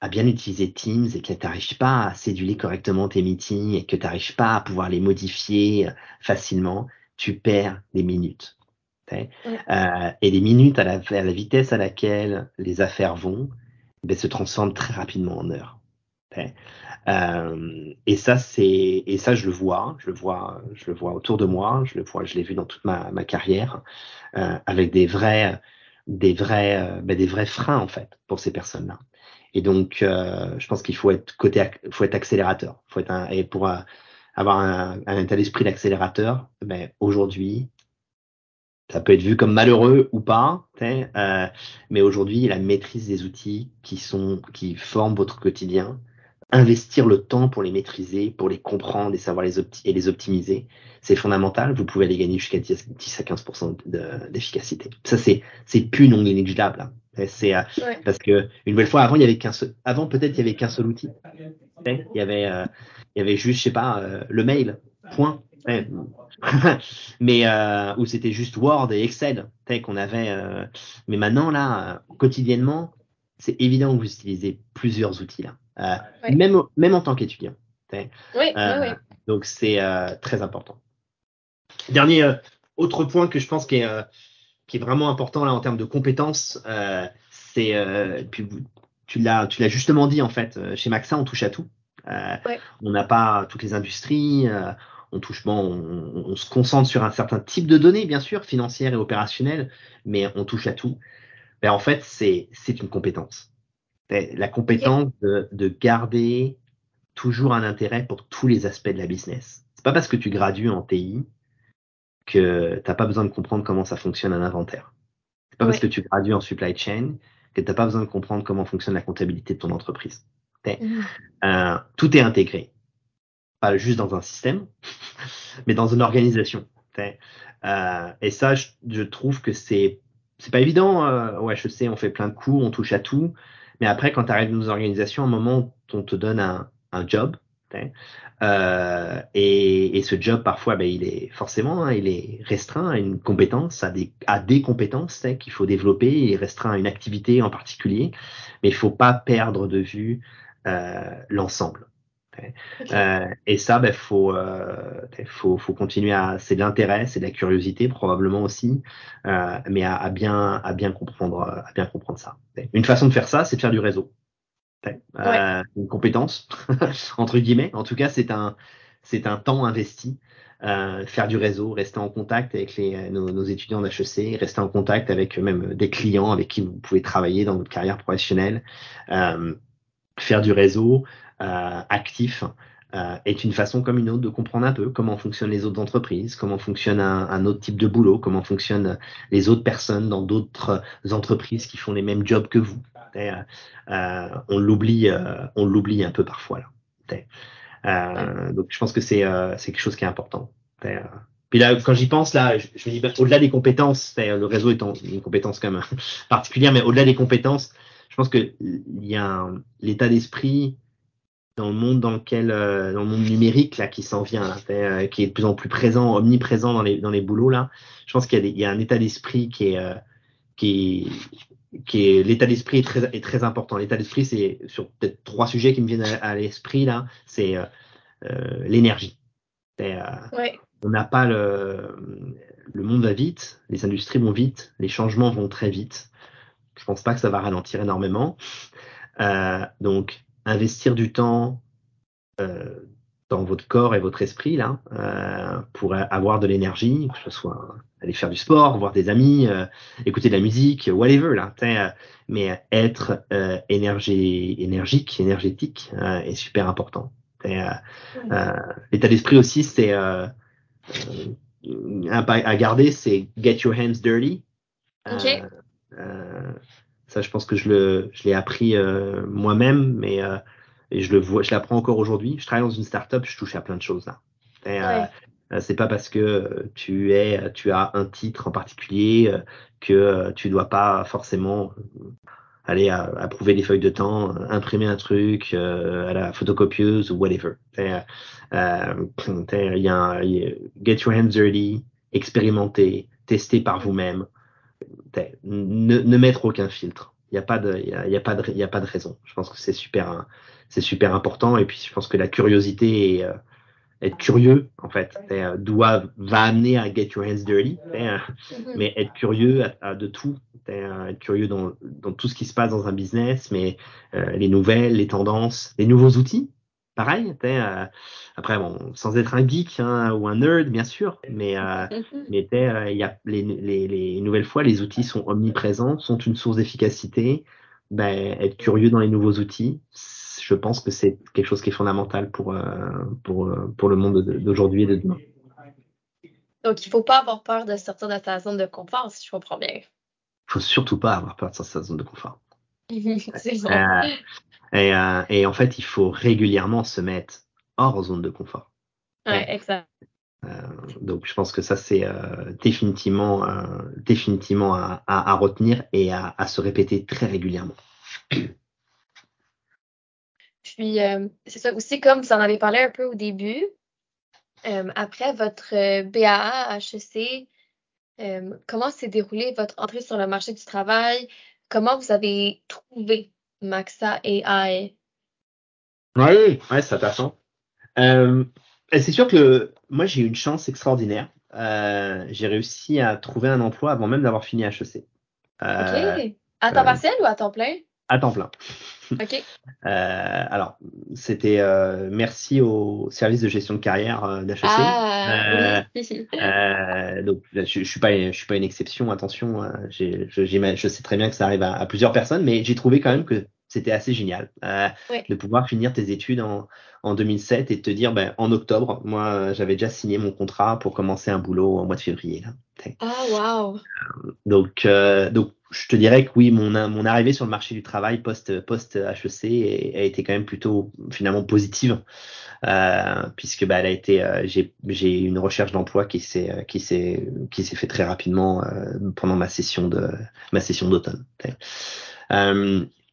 S2: à, bien utiliser Teams et que tu n'arrives pas à céduler correctement tes meetings et que tu n'arrives pas à pouvoir les modifier euh, facilement, tu perds des minutes. Euh, et les minutes à la, à la, vitesse à laquelle les affaires vont ben, se transforment très rapidement en heures. Euh, et ça, c'est et ça, je le vois, je le vois, je le vois autour de moi, je le vois, je l'ai vu dans toute ma, carrière, euh, avec des vrais, des vrais, euh, ben, des vrais freins en fait pour ces personnes-là. Et donc, je pense qu'il faut être côté, faut être accélérateur. Faut être un, et pour avoir un, un état d'esprit d'accélérateur, ben, aujourd'hui, ça peut être vu comme malheureux ou pas, euh, mais aujourd'hui, la maîtrise des outils qui sont, qui forment votre quotidien, investir le temps pour les maîtriser, pour les comprendre et savoir les et les optimiser, c'est fondamental. Vous pouvez aller gagner jusqu'à 10, à 15% d'efficacité. Ça, c'est, c'est plus non négligeable. Hein. C'est euh, parce que une nouvelle fois, avant, il y avait qu'un seul, avant peut-être il y avait qu'un seul outil. Il y avait, euh, il y avait juste, je sais pas, euh, le mail. Point. mais euh, où c'était juste Word et Excel qu'on avait. Euh, mais maintenant là, quotidiennement, c'est évident que vous utilisez plusieurs outils là, euh, même même en tant qu'étudiant.
S1: Oui,
S2: Donc c'est très important. Dernier autre point que je pense qui est qui est vraiment important là en termes de compétences, c'est puis tu l'as tu l'as justement dit en fait. Chez Maxa, on touche à tout. On n'a pas toutes les industries on touche bon, on, se concentre sur un certain type de données, bien sûr, financières et opérationnelles, mais on touche à tout. Ben, en fait, c'est une compétence. Ben, la compétence de, de, garder toujours un intérêt pour tous les aspects de la business. C'est pas parce que tu gradues en TI que tu n'as pas besoin de comprendre comment ça fonctionne un inventaire. C'est pas parce que tu gradues en supply chain que tu n'as pas besoin de comprendre comment fonctionne la comptabilité de ton entreprise. Mhm. Euh, tout est intégré pas juste dans un système, mais dans une organisation. Euh, et ça, je, trouve que c'est c'est pas évident. Euh, au HEC, on fait plein de cours, on touche à tout. Mais après, quand tu arrives dans nos organisations, à un moment, on te donne un, un job. Euh, et, et, ce job, parfois, ben, il est forcément, hein, il est restreint à une compétence, à des, à des compétences qu'il faut développer. Il est restreint à une activité en particulier. Mais il faut pas perdre de vue euh, l'ensemble. Euh, et ça, ben, faut, euh, faut, faut continuer à, c'est de l'intérêt, c'est de la curiosité probablement aussi, euh, mais à, à, bien, à bien comprendre, à bien comprendre ça. Une façon de faire ça, c'est de faire du réseau. Euh, Une compétence entre guillemets. En tout cas, c'est un, c'est un temps investi. Euh, faire du réseau, rester en contact avec les, nos, nos étudiants d'HEC, rester en contact avec même des clients avec qui vous pouvez travailler dans votre carrière professionnelle, euh, faire du réseau, actif euh, est une façon comme une autre de comprendre un peu comment fonctionnent les autres entreprises, comment fonctionne un, autre type de boulot, comment fonctionnent les autres personnes dans d'autres entreprises qui font les mêmes jobs que vous. Euh, on l'oublie, on l'oublie un peu parfois là. donc je pense que c'est quelque chose qui est important. Puis là, quand j'y pense, là, je, me dis, bah, au-delà des compétences, le réseau étant une compétence quand même particulière, mais au-delà des compétences, je pense que il y a l'état d'esprit dans le monde dans lequel, euh, dans le monde numérique là, qui s'en vient, euh, qui est de plus en plus présent, omniprésent dans les dans les boulots là. Je pense qu'il y a, il y a un état d'esprit qui est euh, qui qui est l'état d'esprit est très est très important. L'état d'esprit c'est sur peut-être trois sujets qui me viennent à, l'esprit là, c'est l'énergie. On n'a pas le le monde va vite, les industries vont vite, les changements vont très vite. Je pense pas que ça va ralentir énormément. donc investir du temps euh, dans votre corps et votre esprit là euh, pour avoir de l'énergie, que ce soit aller faire du sport, voir des amis, euh, écouter de la musique, whatever là. Mais être énergie, énergique, énergétique est super important. L'état d'esprit aussi, c'est à, garder, c'est get your hands dirty.
S1: Okay.
S2: Ça, je pense que je le, je l'ai appris euh, moi-même, mais euh, et je le vois, je l'apprends encore aujourd'hui. Je travaille dans une startup, je touche à plein de choses là. Et, euh, c'est pas parce que tu es, tu as un titre en particulier que tu dois pas forcément aller approuver des feuilles de temps, imprimer un truc à la photocopieuse ou whatever. Il y a un, get your hands dirty, expérimenter, tester par vous-même ne, ne, mettre aucun filtre. Il n'y a pas de, il y a, y a, pas de, il y a pas de raison. Je pense que c'est super, c'est super important. Et puis, je pense que la curiosité et euh, être curieux, en fait, euh, doit, va amener à get your hands dirty. Euh, mais être curieux à, de tout. Être curieux dans, dans tout ce qui se passe dans un business, mais les nouvelles, les tendances, les nouveaux outils pareil. Euh, après, bon, sans être un geek hein, ou un nerd, bien sûr, mais, euh, mais euh, y a les, les, les, nouvelles fois, les outils sont omniprésents, sont une source d'efficacité. ben, être curieux dans les nouveaux outils, je pense que c'est quelque chose qui est fondamental pour, pour, pour le monde d'aujourd'hui et de demain.
S1: Donc, il ne faut pas avoir peur de sortir de sa zone de confort, si je comprends bien. Il
S2: ne faut surtout pas avoir peur de sortir de sa zone de confort.
S1: c'est bon.
S2: et, et, en fait, il faut régulièrement se mettre hors zone de confort.
S1: Ouais, exact.
S2: Euh, donc je pense que ça c'est euh, définitivement, euh, définitivement à, à, à, retenir et à, à, se répéter très régulièrement.
S1: Puis c'est ça aussi comme vous en avez parlé un peu au début. après votre BAA HEC, comment s'est déroulée votre entrée sur le marché du travail? Comment vous avez trouvé Maxa AI?
S2: Oui, ouais, c'est intéressant. Euh, c'est sûr que moi, j'ai eu une chance extraordinaire. Euh, j'ai réussi à trouver un emploi avant même d'avoir fini HEC.
S1: Euh, OK. À temps partiel ou à temps plein?
S2: À temps plein.
S1: OK.
S2: alors, c'était merci au service de gestion de carrière d'HEC.
S1: Ah, oui.
S2: donc, je, je suis pas, je suis pas une exception. Attention, je, je, sais très bien que ça arrive à, à plusieurs personnes, mais j'ai trouvé quand même que c'était assez génial euh, de pouvoir finir tes études en, en 2007 et de te dire ben, en octobre, moi j'avais déjà signé mon contrat pour commencer un boulot au mois de février. Là.
S1: Ah wow.
S2: Donc euh, donc je te dirais que oui, mon, mon arrivée sur le marché du travail post post HEC a été quand même plutôt finalement positive euh, puisque bah, elle a été euh, j'ai j'ai une recherche d'emploi qui s'est qui s'est qui s'est fait très rapidement euh, pendant ma session de ma session d'automne.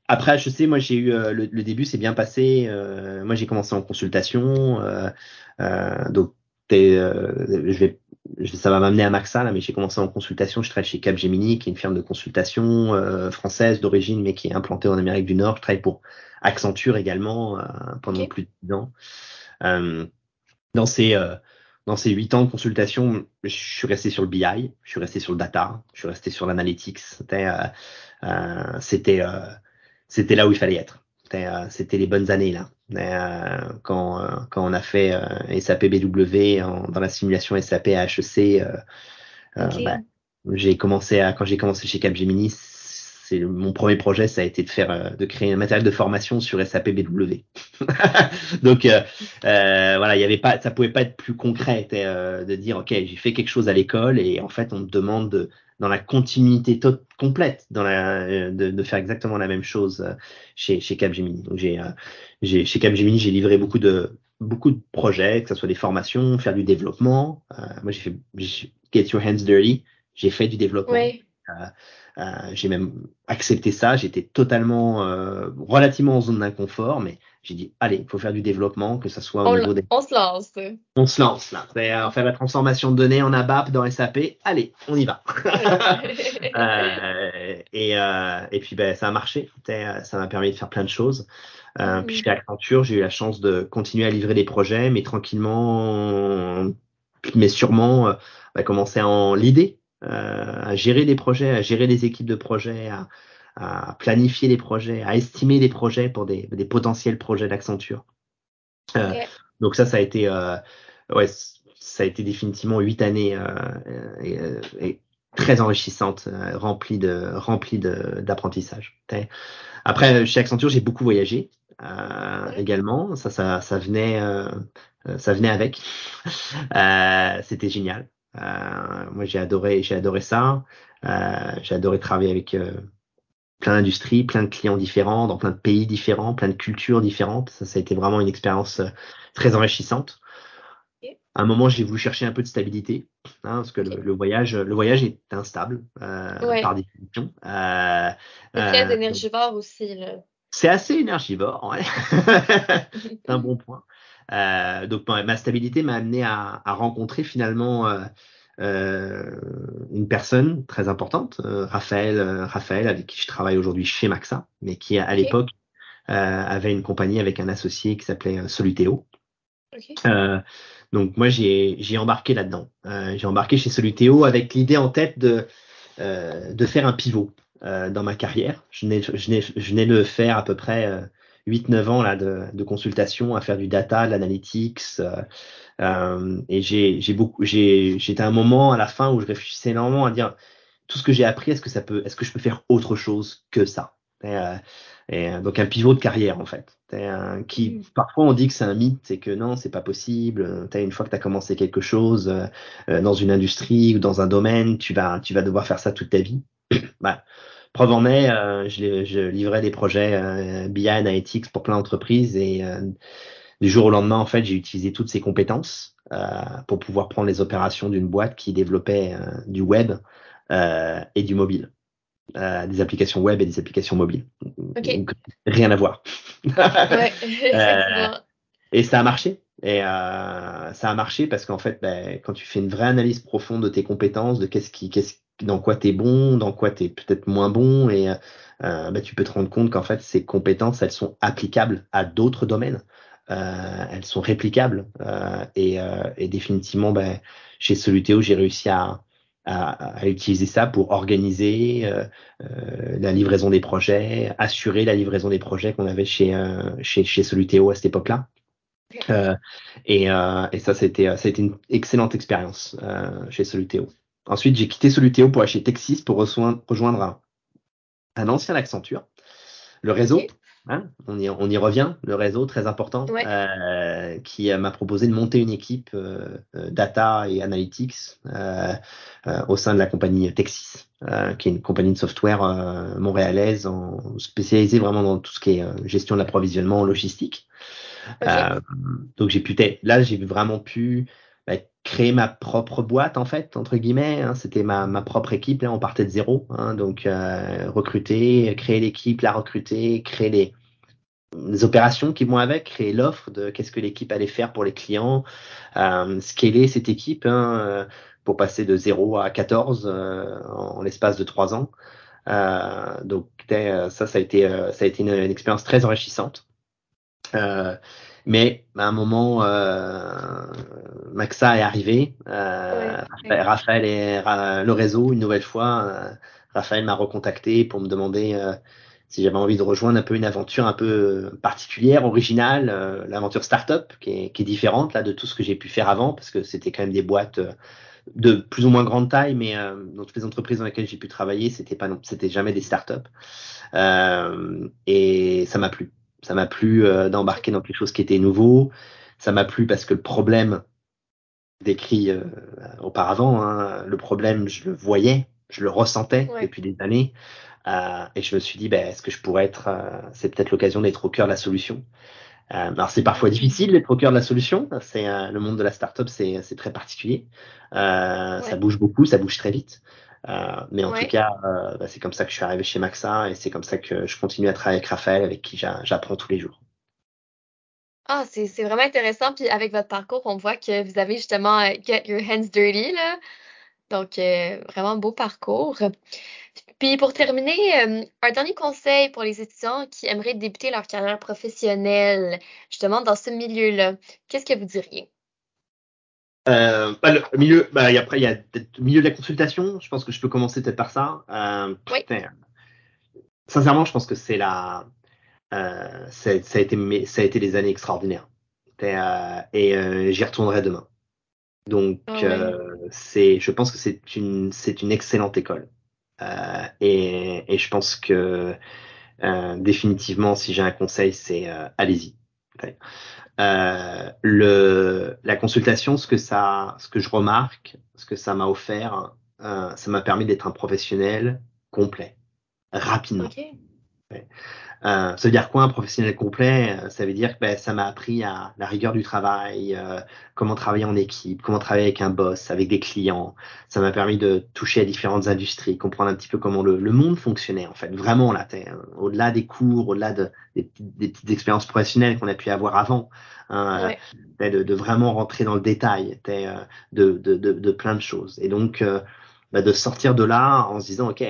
S2: Euh, après HEC, moi j'ai eu euh, le, le, début s'est bien passé. Euh, moi j'ai commencé en consultation, euh, euh donc je vais, ça va m'amener à Maxa là, mais j'ai commencé en consultation. Je travaille chez Capgemini, qui est une firme de consultation française d'origine, mais qui est implantée en Amérique du Nord. Je travaille pour Accenture également pendant plus de 10 ans. dans ces dans ces huit ans de consultation, je suis resté sur le BI, je suis resté sur le data, je suis resté sur l'analytics. C'était, euh, c'était c'était là où il fallait être. C'était les bonnes années là. Euh, quand, euh, quand on a fait euh, SAP BW en, dans la simulation SAP à HEC, okay. bah, j'ai commencé à quand j'ai commencé chez Capgemini, c'est mon premier projet, ça a été de faire, de créer un matériel de formation sur SAP BW. Donc euh, voilà, il y avait pas, ça pouvait pas être plus concret de dire ok, j'ai fait quelque chose à l'école et en fait on me demande de, dans la continuité complète, dans la, de, de, faire exactement la même chose euh, chez, chez Capgemini. Donc j'ai, euh, j'ai, chez Capgemini, j'ai livré beaucoup de, beaucoup de projets, que ce soit des formations, faire du développement. Euh, moi, j'ai fait Get Your Hands Dirty. J'ai fait du développement.
S1: Oui.
S2: Euh, euh, j'ai même accepté ça. J'étais totalement, euh, relativement en zone d'inconfort, mais j'ai dit, allez, il faut faire du développement, que ça soit au
S1: on,
S2: niveau des...
S1: On se lance.
S2: On se lance, là. On fait la transformation de données en ABAP dans SAP. Allez, on y va. euh, et, euh, et puis, ben, ça a marché. Ça m'a permis de faire plein de choses. Euh, mmh. Puis, chez Accenture, j'ai eu la chance de continuer à livrer des projets, mais tranquillement, mais sûrement, bah, commencer à en l'idée euh, à gérer des projets, à gérer des équipes de projets, à, à planifier les projets, à estimer des projets pour des, des potentiels projets d'Accenture. Euh, okay. Donc ça, ça a été, euh, ouais, ça a été définitivement huit années euh, et, euh, et très enrichissantes, euh, remplies de, remplies d'apprentissage. Après, chez Accenture, j'ai beaucoup voyagé euh, également. Ça, ça, ça venait, ça venait avec. C'était génial. Euh, moi, j'ai adoré, j'ai adoré ça. Euh, j'ai adoré travailler avec euh, plein d'industries, plein de clients différents, dans plein de pays différents, plein de cultures différentes. Ça, ça a été vraiment une expérience très enrichissante. À un moment, j'ai voulu chercher un peu de stabilité, hein, parce que le, le, voyage, le voyage est instable euh, ouais. par définition.
S1: Euh, c'est très énergivore aussi.
S2: C'est assez énergivore, ouais. c'est un bon point. Euh, donc ma stabilité m'a amené à, à, rencontrer finalement euh, euh, une personne très importante, euh, Raphaël, euh, Raphaël avec qui je travaille aujourd'hui chez Maxa, mais qui à okay. l'époque avait une compagnie avec un associé qui s'appelait Soluteo. Okay. donc moi j'ai embarqué là-dedans. j'ai embarqué chez Soluteo avec l'idée en tête de de faire un pivot dans ma carrière. Je venais, je, venais, je venais de faire à peu près 8-9 ans là, de, de, consultation à faire du data, de l'analytics. Euh, euh, et j'ai beaucoup, j'étais à un moment à la fin où je réfléchissais énormément à dire tout ce que j'ai appris, est-ce que ça peut, est-ce que je peux faire autre chose que ça? Et donc un pivot de carrière en fait. qui mm. parfois on dit que c'est un mythe, c'est que non, c'est pas possible. As, une fois que tu as commencé quelque chose dans une industrie ou dans un domaine, tu vas tu vas devoir faire ça toute ta vie. bah, preuve en est, je, je, livrais des projets BI Analytics pour plein d'entreprises et du jour au lendemain, en fait, j'ai utilisé toutes ces compétences euh, pour pouvoir prendre les opérations d'une boîte qui développait euh, du web euh, et du mobile. Euh, des applications web et des applications mobiles. Donc, rien à voir. ouais, euh, et ça a marché. Et euh, ça a marché parce qu'en fait, ben, quand tu fais une vraie analyse profonde de tes compétences, de qu'est-ce qui, qu'est-ce, dans quoi tu es bon, dans quoi tu es peut-être moins bon, et ben, tu peux te rendre compte qu'en fait, ces compétences, elles sont applicables à d'autres domaines. Euh, elles sont réplicables euh, et, euh, et, définitivement ben, chez Solutéo j'ai réussi à, à, à, utiliser ça pour organiser euh, la livraison des projets, assurer la livraison des projets qu'on avait chez, chez, chez Solutéo à cette époque-là. Euh, et, euh, et, ça, c'était, été une excellente expérience chez Solutéo. Ensuite, j'ai quitté Solutéo pour aller chez Texis pour rejoindre, un, un ancien Accenture, le réseau. Hein, on, y, on, y, revient, le réseau très important, euh, qui m'a proposé de monter une équipe euh, euh data et analytics euh, euh, au sein de la compagnie Texis, qui est une compagnie de software montréalaise en, spécialisée vraiment dans tout ce qui est gestion de l'approvisionnement logistique. donc j'ai pu, là j'ai vraiment pu créer ma propre boîte en fait entre guillemets hein, c'était ma, ma, propre équipe là on partait de zéro hein, donc euh, recruter créer l'équipe la recruter créer les, opérations qui vont avec créer l'offre de qu'est-ce que l'équipe allait faire pour les clients euh, scaler cette équipe hein, euh, pour passer de 0 à 14 euh, en, l'espace de trois ans. Euh, donc ça ça a été ça a été une, une expérience très enrichissante mais à un moment, euh, Maxa est arrivé. Euh, Raphaël et le réseau, une nouvelle fois, euh, Raphaël m'a recontacté pour me demander euh, si j'avais envie de rejoindre un peu une aventure un peu particulière, originale, euh, l'aventure startup, qui est, qui est différente là de tout ce que j'ai pu faire avant, parce que c'était quand même des boîtes de plus ou moins grande taille, mais dans toutes les entreprises dans lesquelles j'ai pu travailler, c'était pas, c'était jamais des startups. et ça m'a plu. Ça m'a plu euh, d'embarquer dans quelque chose qui était nouveau. Ça m'a plu parce que le problème décrit euh, auparavant, hein, le problème, je le voyais, je le ressentais depuis des années. Euh, et je me suis dit, ben, est-ce que je pourrais être, euh, c'est peut-être l'occasion d'être au cœur de la solution. Euh, alors c'est parfois difficile d'être au cœur de la solution. C'est le monde de la startup, c'est c'est très particulier. Ça bouge beaucoup, ça bouge très vite. Euh, mais en tout cas, euh, bah, c'est comme ça que je suis arrivé chez Maxa et c'est comme ça que je continue à travailler avec Raphaël, avec qui j'apprends tous les jours.
S1: Ah, c'est vraiment intéressant. Puis avec votre parcours, on voit que vous avez justement euh, Get Your Hands Dirty, là. Donc, euh, vraiment beau parcours. Puis pour terminer, un dernier conseil pour les étudiants qui aimeraient débuter leur carrière professionnelle, justement dans ce milieu-là. Qu'est-ce que vous diriez?
S2: Euh, bah, le milieu, bah, et après, il y a le milieu de la consultation. Je pense que je peux commencer peut-être par ça. Euh, oui. sincèrement, je pense que c'est la, euh, ça, a été, ça a été des années extraordinaires. Euh, et euh, j'y retournerai demain. Donc, oh, c'est, je pense que c'est une, c'est une excellente école. et, et je pense que définitivement, si j'ai un conseil, c'est allez-y. Euh, le, la consultation, ce que ça, ce que je remarque, ce que ça m'a offert, euh, ça m'a permis d'être un professionnel complet, rapidement. Okay. Ouais. Euh, ça veut dire quoi un professionnel complet Ça veut dire que ben, ça m'a appris à la rigueur du travail, euh, comment travailler en équipe, comment travailler avec un boss, avec des clients. Ça m'a permis de toucher à différentes industries, comprendre un petit peu comment le, le monde fonctionnait en fait, vraiment là, au-delà des cours, au-delà de, des, des, petites expériences professionnelles qu'on a pu avoir avant, hein, ouais. de, de, vraiment rentrer dans le détail de, de, de, de, plein de choses. Et donc euh, bah, de sortir de là en se disant ok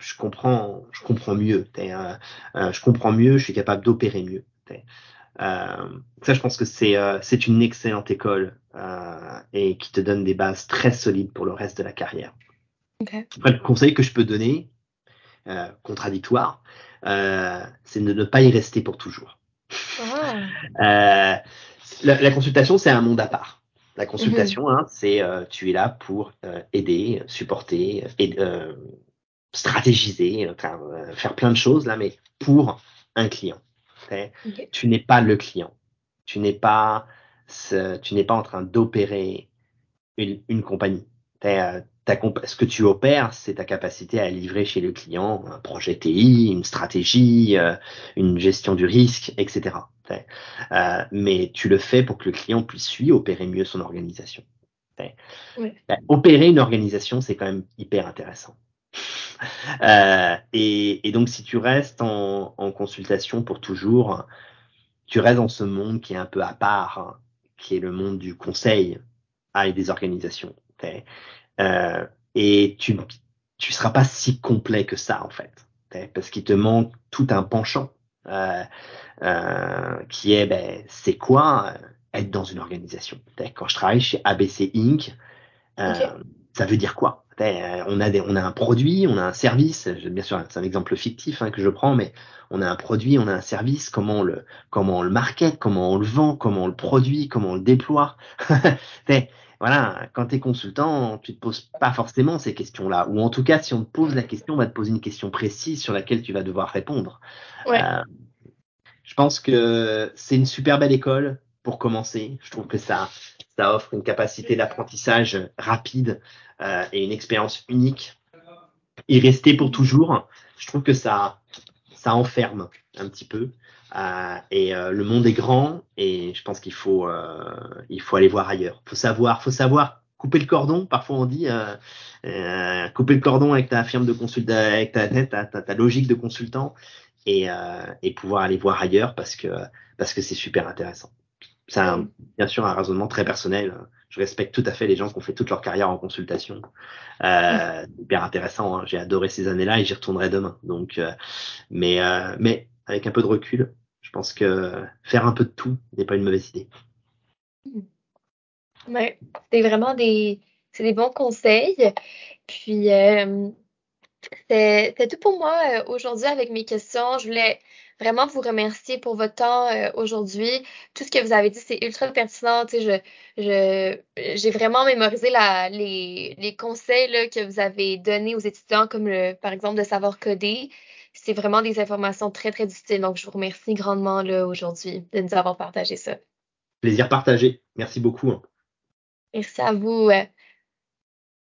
S2: je comprends, je comprends mieux. Euh, euh, je comprends mieux, je suis capable d'opérer mieux. Euh, ça, je pense que c'est c'est une excellente école et qui te donne des bases très solides pour le reste de la carrière. Okay. Après, le conseil que je peux donner, contradictoire, c'est de ne pas y rester pour toujours. Oh. la, la, consultation, c'est un monde à part. La consultation, mm -hmm. hein, c'est tu es là pour aider, supporter, stratégiser, faire plein de choses là, mais pour un client. Tu n'es pas le client. Tu n'es pas, tu n'es pas en train d'opérer une, une, compagnie. Ta, ce que tu opères, c'est ta capacité à livrer chez le client un projet TI, une stratégie, une gestion du risque, etc. Euh, mais tu le fais pour que le client puisse lui opérer mieux son organisation.
S1: Ouais.
S2: Opérer une organisation, c'est quand même hyper intéressant. Euh, et, et, donc, si tu restes en, en, consultation pour toujours, tu restes dans ce monde qui est un peu à part, hein, qui est le monde du conseil à des organisations. Euh, et tu tu seras pas si complet que ça en fait, parce qu'il te manque tout un penchant euh, qui est ben, c'est quoi être dans une organisation. Quand je travaille chez ABC Inc, okay. ça veut dire quoi? On a, des, on a un produit, on a un service, bien sûr c'est un exemple fictif hein, que je prends, mais on a un produit, on a un service, comment on le, comment on le market, comment on le vend, comment on le produit, comment on le déploie. voilà, quand tu es consultant, tu te poses pas forcément ces questions-là. Ou en tout cas, si on te pose la question, on va te poser une question précise sur laquelle tu vas devoir répondre.
S1: Ouais.
S2: Euh, je pense que c'est une super belle école pour commencer. Je trouve que ça, ça offre une capacité d'apprentissage rapide euh, et une expérience unique. Y rester pour toujours, je trouve que ça, ça enferme un petit peu. Euh, et euh, le monde est grand et je pense qu'il faut, euh, il faut aller voir ailleurs. Faut savoir, faut savoir couper le cordon. Parfois on dit euh, couper le cordon avec ta firme de consultant, avec ta, ta, ta, ta, logique de consultant et, et pouvoir aller voir ailleurs parce que parce que c'est super intéressant. C'est bien sûr un raisonnement très personnel. Je respecte tout à fait les gens qui ont fait toute leur carrière en consultation. Euh, hyper intéressant. Hein. J'ai adoré ces années-là et j'y retournerai demain. Donc, euh, mais, euh, mais avec un peu de recul, je pense que faire un peu de tout n'est pas une mauvaise idée.
S1: Ouais, c'est vraiment des, c'est des bons conseils. Puis, euh, c'est tout pour moi aujourd'hui avec mes questions. Je voulais vraiment vous remercier pour votre temps euh, aujourd'hui. Tout ce que vous avez dit, c'est ultra pertinent. Tu sais, je, je, j'ai vraiment mémorisé la, les, les conseils là, que vous avez donnés aux étudiants, comme le, par exemple de savoir coder. C'est vraiment des informations très, très utiles. Donc, je vous remercie grandement là, aujourd'hui de nous avoir partagé ça.
S2: Plaisir partagé. Merci beaucoup.
S1: Merci à vous.